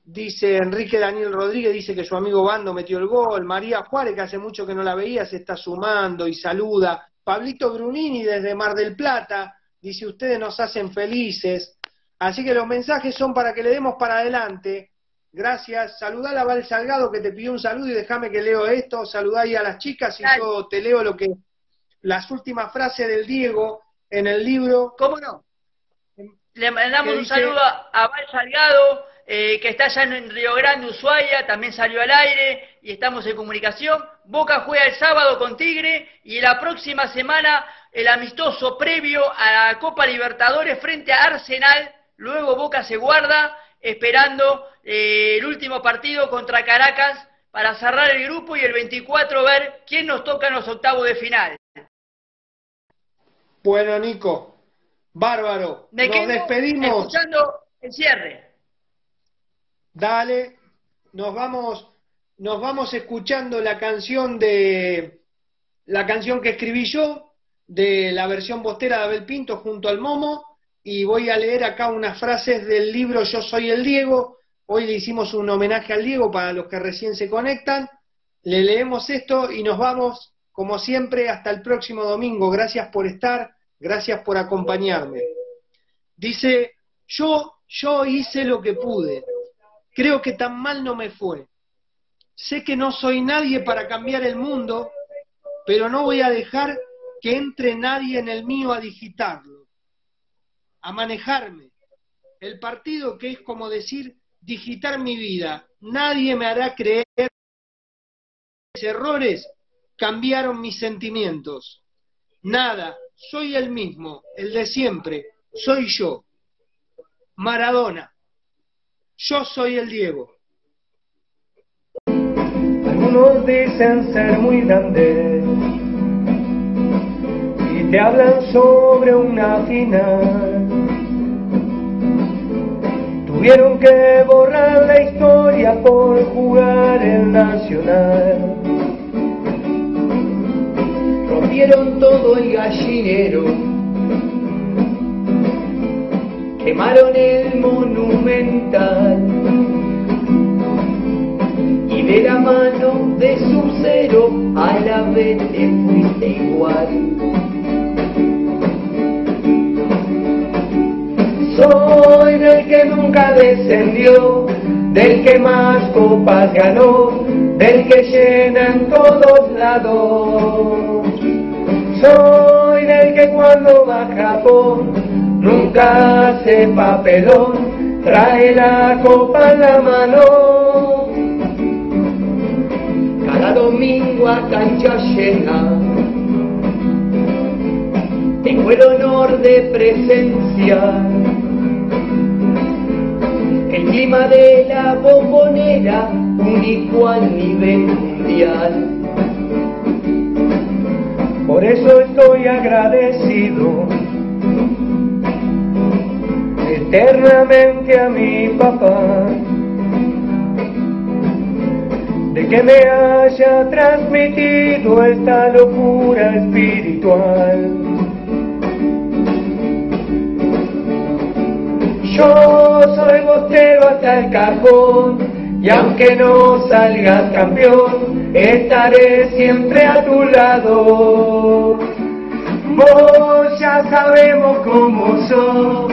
dice Enrique Daniel Rodríguez, dice que su amigo Bando metió el gol, María Juárez, que hace mucho que no la veía, se está sumando y saluda, Pablito Brunini desde Mar del Plata, dice ustedes nos hacen felices, así que los mensajes son para que le demos para adelante, Gracias. Saludá a Val Salgado que te pidió un saludo y déjame que leo esto. Saludá ahí a las chicas y Dale. yo te leo lo que las últimas frases del Diego en el libro. ¿Cómo no? Le mandamos ¿Qué un dice? saludo a Val Salgado, eh, que está allá en Río Grande, Ushuaia, también salió al aire y estamos en comunicación. Boca juega el sábado con Tigre y la próxima semana el amistoso previo a la Copa Libertadores frente a Arsenal. Luego Boca se guarda esperando eh, el último partido contra Caracas para cerrar el grupo y el 24 ver quién nos toca en los octavos de final. Bueno, Nico, bárbaro. Me Nos quedo despedimos. escuchando el cierre. Dale, nos vamos, nos vamos escuchando la canción de la canción que escribí yo, de la versión bostera de Abel Pinto junto al Momo, y voy a leer acá unas frases del libro Yo soy el Diego. Hoy le hicimos un homenaje al Diego para los que recién se conectan. Le leemos esto y nos vamos, como siempre, hasta el próximo domingo. Gracias por estar, gracias por acompañarme. Dice, yo, yo hice lo que pude. Creo que tan mal no me fue. Sé que no soy nadie para cambiar el mundo, pero no voy a dejar que entre nadie en el mío a digitarlo, a manejarme. El partido que es como decir digitar mi vida. Nadie me hará creer que mis errores cambiaron mis sentimientos. Nada, soy el mismo, el de siempre, soy yo. Maradona, yo soy el Diego. Algunos dicen ser muy grandes y te hablan sobre una final. Tuvieron que borrar la historia por jugar el Nacional. rompieron todo el gallinero, quemaron el monumental y de la mano de su cero a la vez te fuiste igual. Soy del que nunca descendió, del que más copas ganó, del que llena en todos lados. Soy del que cuando va a Japón nunca hace papelón, trae la copa en la mano. Cada domingo a cancha llena, tengo el honor de presenciar el clima de la bombonera único a nivel mundial. Por eso estoy agradecido eternamente a mi papá de que me haya transmitido esta locura espiritual. Yo soy bostero hasta el cajón y aunque no salgas campeón, estaré siempre a tu lado. Vos ya sabemos cómo sos,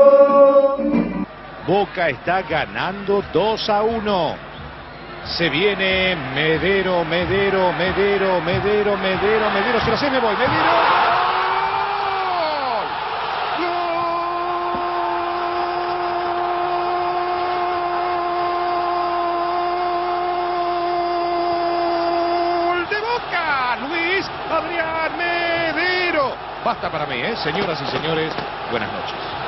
Boca está ganando 2 a 1. Se viene Medero, Medero, Medero, Medero, Medero, Medero. Se lo sé, me voy. Medero. Adrián Medero. Basta para mí, ¿eh? Señoras y señores, buenas noches.